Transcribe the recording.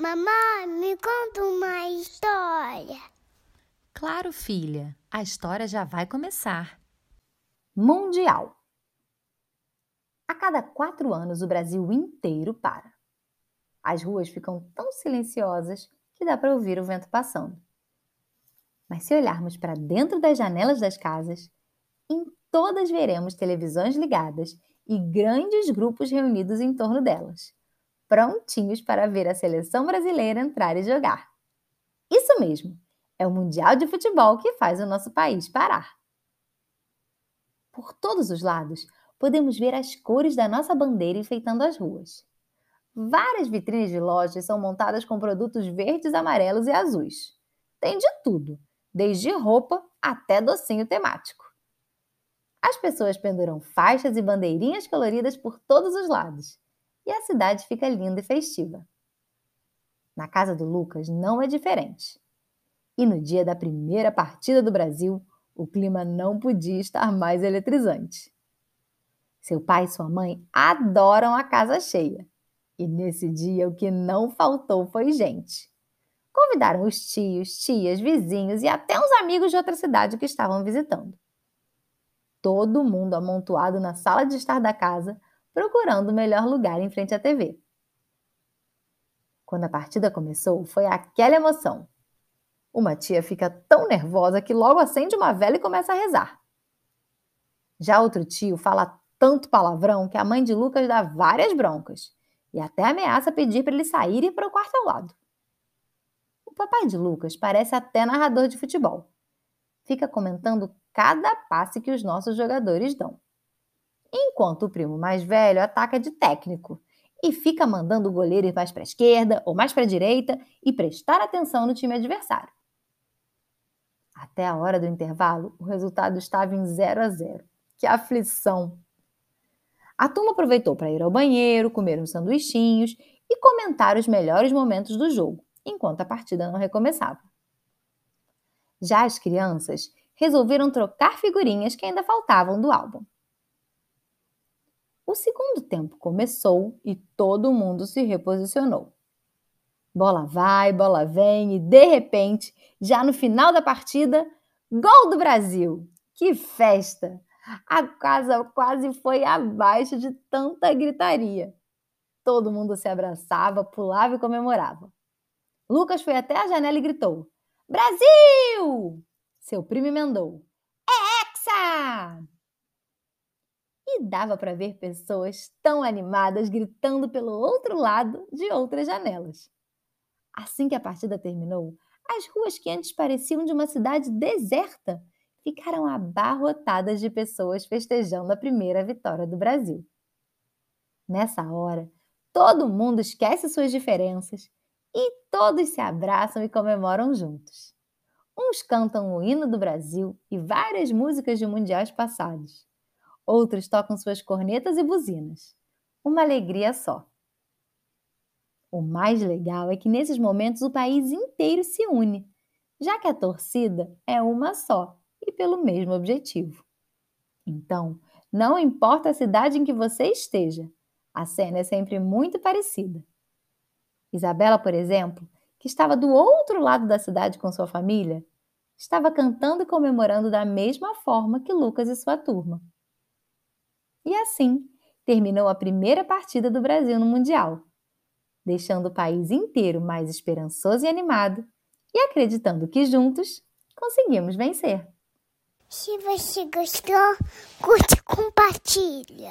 Mamãe, me conta uma história. Claro, filha, a história já vai começar. Mundial. A cada quatro anos, o Brasil inteiro para. As ruas ficam tão silenciosas que dá para ouvir o vento passando. Mas se olharmos para dentro das janelas das casas, em todas veremos televisões ligadas e grandes grupos reunidos em torno delas prontinhos para ver a seleção brasileira entrar e jogar. Isso mesmo, é o Mundial de Futebol que faz o nosso país parar. Por todos os lados, podemos ver as cores da nossa bandeira enfeitando as ruas. Várias vitrines de lojas são montadas com produtos verdes, amarelos e azuis. Tem de tudo, desde roupa até docinho temático. As pessoas penduram faixas e bandeirinhas coloridas por todos os lados e a cidade fica linda e festiva. Na casa do Lucas não é diferente. E no dia da primeira partida do Brasil, o clima não podia estar mais eletrizante. Seu pai e sua mãe adoram a casa cheia. E nesse dia o que não faltou foi gente. Convidaram os tios, tias, vizinhos e até uns amigos de outra cidade que estavam visitando. Todo mundo amontoado na sala de estar da casa procurando o melhor lugar em frente à TV. Quando a partida começou, foi aquela emoção. Uma tia fica tão nervosa que logo acende uma vela e começa a rezar. Já outro tio fala tanto palavrão que a mãe de Lucas dá várias broncas e até ameaça pedir para ele sair e ir para o quarto ao lado. O papai de Lucas parece até narrador de futebol. Fica comentando cada passe que os nossos jogadores dão enquanto o primo mais velho ataca de técnico e fica mandando o goleiro ir mais para a esquerda ou mais para a direita e prestar atenção no time adversário. Até a hora do intervalo, o resultado estava em 0 a 0. Que aflição! A turma aproveitou para ir ao banheiro, comer uns sanduichinhos e comentar os melhores momentos do jogo, enquanto a partida não recomeçava. Já as crianças resolveram trocar figurinhas que ainda faltavam do álbum. O segundo tempo começou e todo mundo se reposicionou. Bola vai, bola vem e de repente, já no final da partida, gol do Brasil! Que festa! A casa quase foi abaixo de tanta gritaria. Todo mundo se abraçava, pulava e comemorava. Lucas foi até a janela e gritou: Brasil! Seu primo emendou: É Hexa! Dava para ver pessoas tão animadas gritando pelo outro lado de outras janelas. Assim que a partida terminou, as ruas que antes pareciam de uma cidade deserta ficaram abarrotadas de pessoas festejando a primeira vitória do Brasil. Nessa hora, todo mundo esquece suas diferenças e todos se abraçam e comemoram juntos. Uns cantam o hino do Brasil e várias músicas de mundiais passados. Outros tocam suas cornetas e buzinas. Uma alegria só. O mais legal é que nesses momentos o país inteiro se une, já que a torcida é uma só e pelo mesmo objetivo. Então, não importa a cidade em que você esteja, a cena é sempre muito parecida. Isabela, por exemplo, que estava do outro lado da cidade com sua família, estava cantando e comemorando da mesma forma que Lucas e sua turma. E assim terminou a primeira partida do Brasil no Mundial, deixando o país inteiro mais esperançoso e animado e acreditando que juntos conseguimos vencer. Se você gostou, curte e compartilha.